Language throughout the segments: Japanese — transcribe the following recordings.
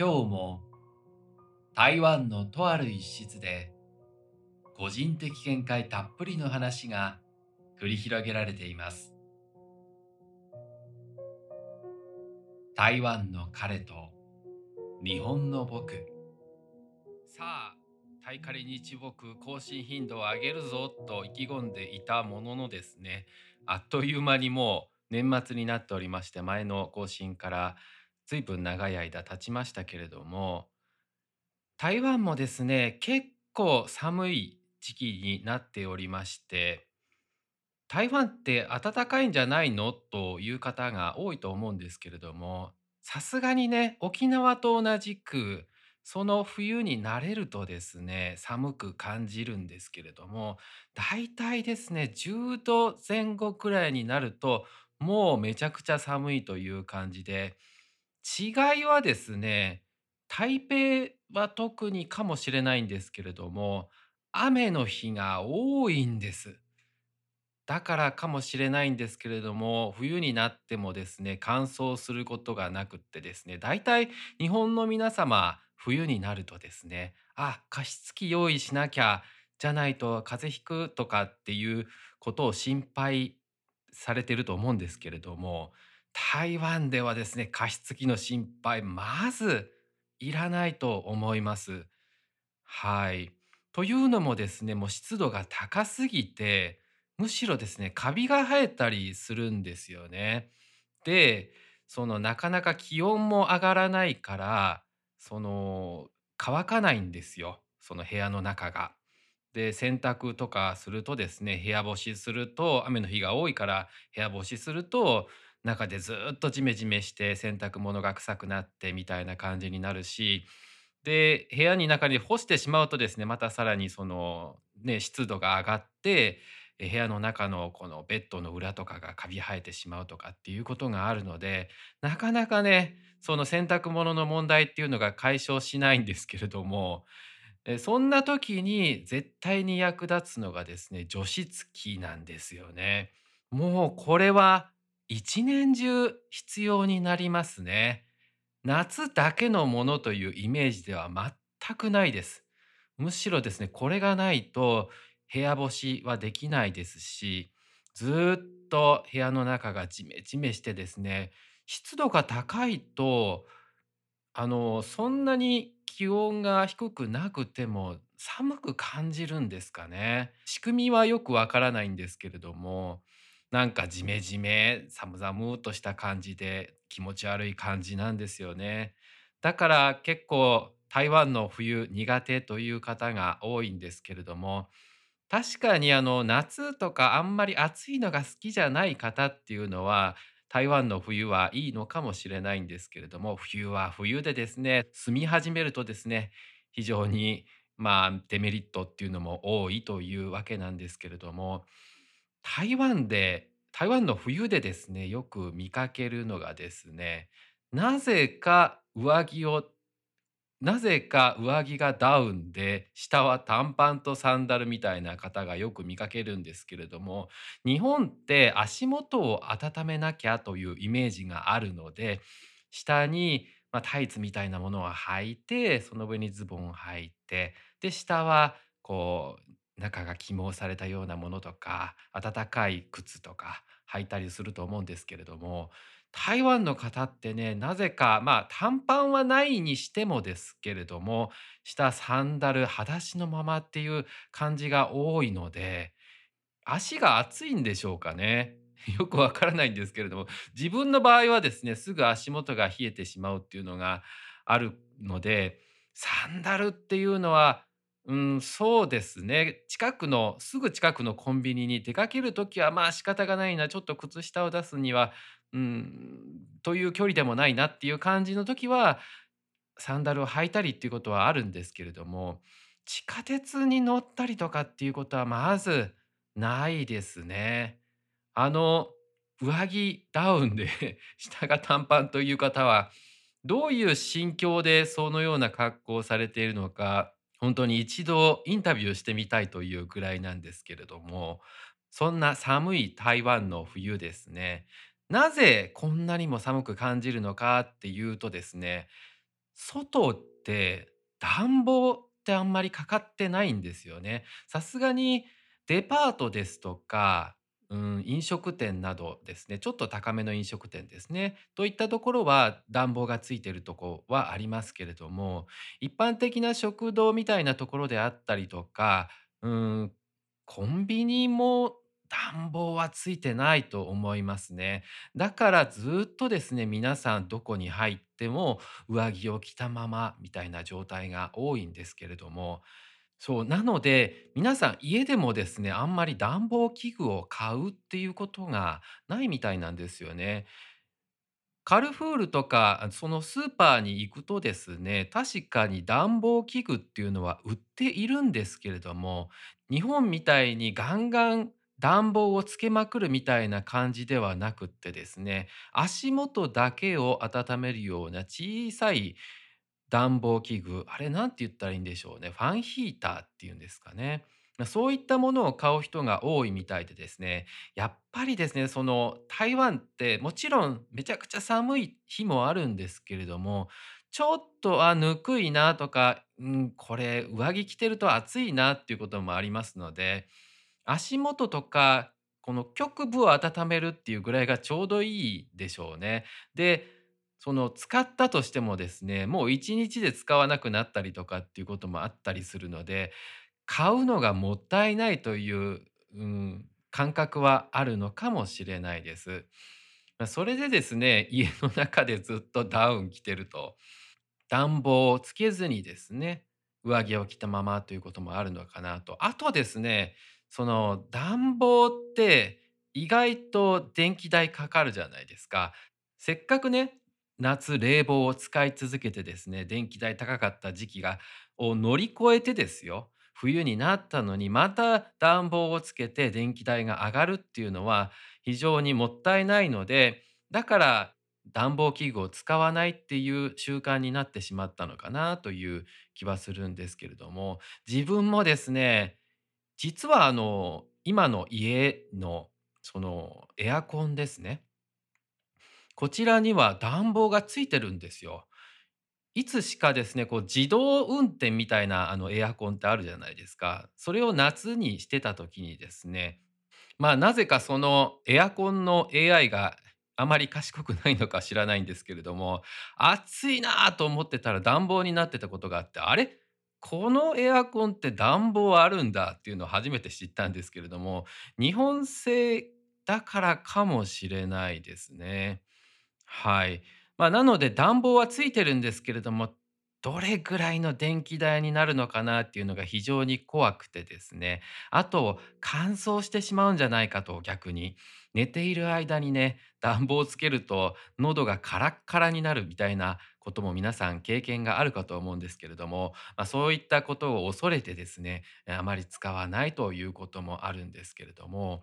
今日も台湾のとある一室で個人的見解たっぷりの話が繰り広げられています。台湾の彼と日本の僕。さあタイカリ日木更新頻度を上げるぞと意気込んでいたもののですねあっという間にもう年末になっておりまして前の更新から随分長い間経ちましたけれども台湾もですね結構寒い時期になっておりまして台湾って暖かいんじゃないの？という方が多いと思うんですけれどもさすがにね沖縄と同じくその冬になれるとですね寒く感じるんですけれどもだいたいですね10度前後くらいになるともうめちゃくちゃ寒いという感じで違いはですね、台北は特にかもしれないんですけれども、雨の日が多いんです。だからかもしれないんですけれども、冬になってもですね、乾燥することがなくってですね、だいたい日本の皆様、冬になるとですね、あ、加湿器用意しなきゃ、じゃないと風邪ひくとかっていうことを心配されてると思うんですけれども、台湾ではですね、加湿器の心配、まずいらないと思います。はい。というのもですね、もう湿度が高すぎて、むしろですね、カビが生えたりするんですよね。で、そのなかなか気温も上がらないから、その乾かないんですよ、その部屋の中が。で、洗濯とかするとですね、部屋干しすると、雨の日が多いから部屋干しすると、中でずっとジメジメして洗濯物が臭くなってみたいな感じになるし、で、部屋に中に干してしまうとですね、またさらにその、ね、湿度が上がって、部屋の中のこのベッドの裏とかがカビ生えてしまうとかっていうことがあるので、なかなかね、その洗濯物の問題っていうのが解消しないんですけれども、そんな時に絶対に役立つのがですね、除湿機なんですよね。もうこれは一年中必要になりますね。夏だけのものというイメージでは全くないです。むしろですね、これがないと部屋干しはできないですし、ずっと部屋の中がジメジメしてですね、湿度が高いとあの、そんなに気温が低くなくても、寒く感じるんですかね。仕組みはよくわからないんですけれども、なんかジメジメ、寒々とした感じで気持ち悪い感じなんですよね。だから結構台湾の冬苦手という方が多いんですけれども、確かにあの夏とかあんまり暑いのが好きじゃない方っていうのは台湾の冬はいいのかもしれないんですけれども冬は冬でですね住み始めるとですね非常にまあデメリットっていうのも多いというわけなんですけれども台湾で台湾の冬でですねよく見かけるのがですねなぜか上着をなぜか上着がダウンで、下は短パンとサンダルみたいな方がよく見かけるんですけれども、日本って足元を温めなきゃというイメージがあるので、下に、まあ、タイツみたいなものを履いて、その上にズボンを履いて、で、下はこう、中が起毛されたようなものとか、暖かい靴とか履いたりすると思うんですけれども、台湾の方ってね、なぜか、まあ、短パンはないにしてもですけれども、下サンダル、裸足のままっていう感じが多いので、足が熱いんでしょうかね。よくわからないんですけれども、自分の場合はですね、すぐ足元が冷えてしまうっていうのがあるので、サンダルっていうのは、うん、そうですね。近くのすぐ近くのコンビニに出かける時は、まあ、仕方がないな、ちょっと靴下を出すには、うん、という距離でもないなっていう感じの時は、サンダルを履いたりっていうことはあるんですけれども、地下鉄に乗ったりとかっていうことはまずないですね。あの、上着ダウンで 下が短パンという方は、どういう心境でそのような格好をされているのか、本当に一度インタビューしてみたいというぐらいなんですけれども、そんな寒い台湾の冬ですね、なぜこんなにも寒く感じるのかっていうとですね、外って暖房ってあんまりかかってないんですよね。さすがにデパートですとか、うん、飲食店などですね、ちょっと高めの飲食店ですね、といったところは暖房がついてるとこはありますけれども、一般的な食堂みたいなところであったりとか、うん、コンビニも暖房はついてないと思いますね。だからずっとですね、皆さんどこに入っても上着を着たままみたいな状態が多いんですけれども、そう、なので、皆さん家でもですね、あんまり暖房器具を買うっていうことがないみたいなんですよね。カルフールとか、そのスーパーに行くとですね、確かに暖房器具っていうのは売っているんですけれども、日本みたいにガンガン暖房をつけまくるみたいな感じではなくってですね、足元だけを温めるような小さい暖房器具、あれなんて言ったらいいんでしょうね、ファンヒーターっていうんですかね。そういったものを買う人が多いみたいでですね、やっぱりですね、その台湾ってもちろんめちゃくちゃ寒い日もあるんですけれども、ちょっと、あ、ぬくいなとか、うん、これ上着着てると暑いなっていうこともありますので、足元とか、この局部を温めるっていうぐらいがちょうどいいでしょうね。で、その使ったとしてもですね、もう1日で使わなくなったりとかっていうこともあったりするので、買うのがもったいないという、うん、感覚はあるのかもしれないです。それでですね、家の中でずっとダウン着てると、暖房をつけずにですね、上着を着たままということもあるのかなと。あとですね、その暖房って意外と電気代かかるじゃないですか。せっかくね、夏冷房を使い続けてですね、電気代高かった時期がを乗り越えてですよ、冬になったのにまた暖房をつけて電気代が上がるっていうのは非常にもったいないので、だから暖房器具を使わないっていう習慣になってしまったのかなという気はするんですけれども、自分もですね、実はあの、今の家のそのエアコンですね。こちらには暖房がついてるんですよ。いつしかですね、こう自動運転みたいなあのエアコンってあるじゃないですか。それを夏にしてた時にですね、まあ、なぜかそのエアコンの AI があまり賢くないのか知らないんですけれども、暑いなと思ってたら暖房になってたことがあって、あれ、このエアコンって暖房あるんだっていうのを初めて知ったんですけれども、日本製だからかもしれないですね。はい。まあ、なので暖房はついてるんですけれども、どれぐらいの電気代になるのかなっていうのが非常に怖くてですね。あと、乾燥してしまうんじゃないかと逆に。寝ている間にね、暖房をつけると喉がカラッカラになるみたいなことも皆さん経験があるかと思うんですけれども、まあ、そういったことを恐れてですね、あまり使わないということもあるんですけれども、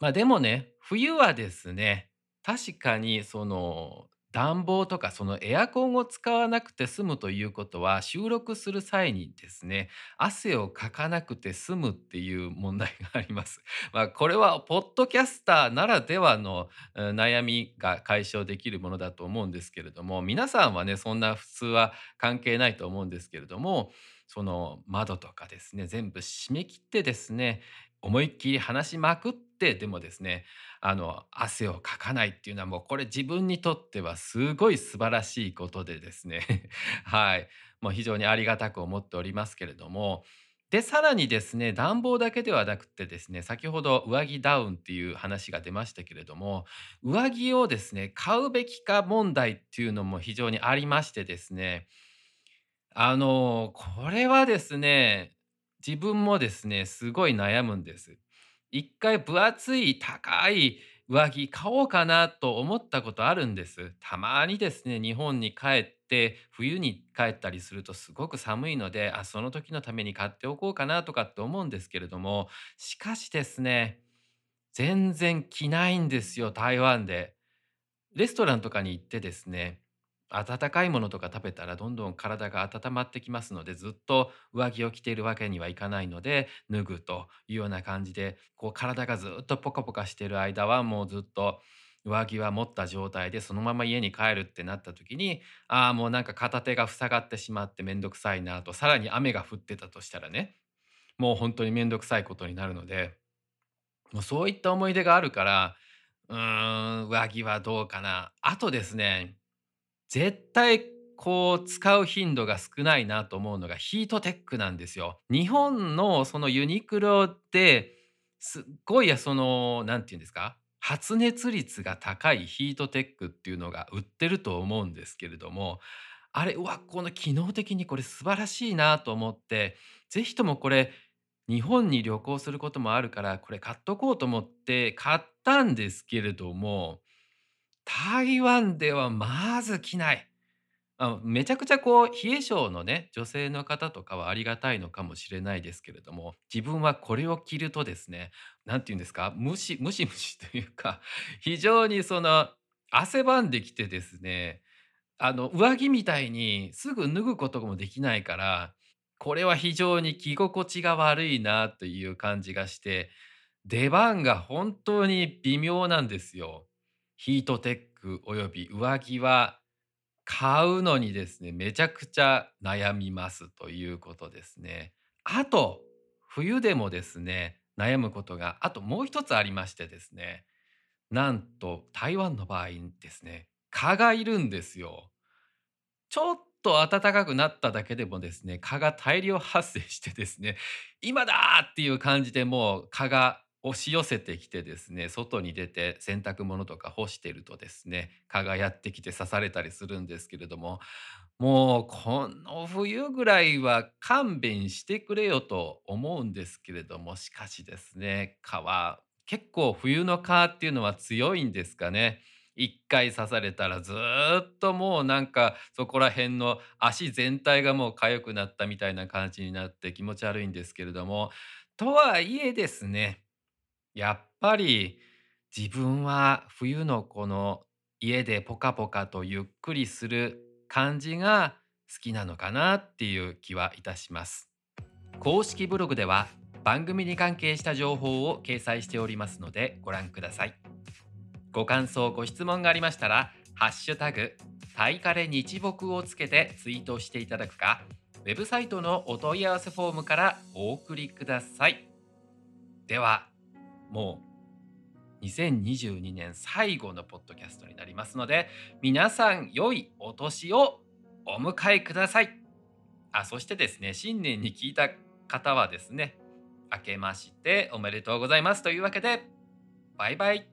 まあ、でもね、冬はですね、確かにその暖房とかそのエアコンを使わなくて済むということは、収録する際にですね、汗をかかなくて済むっていう問題があります。まあ、これはポッドキャスターならではの、悩みが解消できるものだと思うんですけれども、皆さんはね、そんな普通は関係ないと思うんですけれども、その窓とかですね、全部閉め切ってですね、思いっきり話しまくって、でもですね、あの、汗をかかないっていうのはもうこれ自分にとってはすごい素晴らしいことでですね、はい、もう非常にありがたく思っておりますけれども、で、さらにですね、暖房だけではなくてですね、先ほど上着ダウンっていう話が出ましたけれども、上着をですね、買うべきか問題っていうのも非常にありましてですね、あの、これはですね、自分もですね、すごい悩むんです。一回分厚い高い上着買おうかなと思ったことあるんです。たまにですね、日本に帰って冬に帰ったりするとすごく寒いので、あ、その時のために買っておこうかなとかって思うんですけれども、しかしですね、全然着ないんですよ、台湾で。レストランとかに行ってですね、温かいものとか食べたらどんどん体が温まってきますので、ずっと上着を着ているわけにはいかないので、脱ぐというような感じで、こう体がずっとポカポカしている間はもうずっと上着は持った状態でそのまま家に帰るってなった時にああもうなんか片手が塞がってしまって面倒くさいなとさらに雨が降ってたとしたらねもう本当に面倒くさいことになるのでもうそういった思い出があるからうーん上着はどうかな。あとですね絶対こう使う頻度が少ないなと思うのがヒートテックなんですよ。日本のそのユニクロですっごいその何て言うんですか？発熱率が高いヒートテックっていうのが売ってると思うんですけれどもあれうわこの機能的にこれ素晴らしいなと思ってぜひともこれ日本に旅行することもあるからこれ買っとこうと思って買ったんですけれども台湾ではまず着ない。あ、めちゃくちゃこう冷え性のね、女性の方とかはありがたいのかもしれないですけれども、自分はこれを着るとですね、なんて言うんですか、ムシムシムシというか、非常にその汗ばんできてですね、あの上着みたいにすぐ脱ぐこともできないから、これは非常に着心地が悪いなという感じがして、出番が本当に微妙なんですよ。ヒートテックおよび上着は買うのにですね、めちゃくちゃ悩みますということですね。あと、冬でもですね、悩むことがあともう一つありましてですね、なんと台湾の場合ですね、蚊がいるんですよ。ちょっと暖かくなっただけでもですね、蚊が大量発生してですね、今だっていう感じでもう蚊が押し寄せてきてですね、外に出て洗濯物とか干してるとですね、蚊がやってきて刺されたりするんですけれども、もうこの冬ぐらいは勘弁してくれよと思うんですけれども、しかしですね、蚊は結構冬の蚊っていうのは強いんですかね。一回刺されたらずっともうなんかそこら辺の足全体がもう痒くなったみたいな感じになって気持ち悪いんですけれども、とはいえですね、やっぱり自分は冬のこの家でポカポカとゆっくりする感じが好きなのかなっていう気はいたします。公式ブログでは番組に関係した情報を掲載しておりますのでご覧ください。ご感想、ご質問がありましたら、ハッシュタグ、タイカレ日木をつけてツイートしていただくか、ウェブサイトのお問い合わせフォームからお送りください。では、もう2022年最後のポッドキャストになりますので、皆さん良いお年をお迎えください。あ、そしてですね、新年に聞いた方はですね、明けましておめでとうございますというわけで、バイバイ。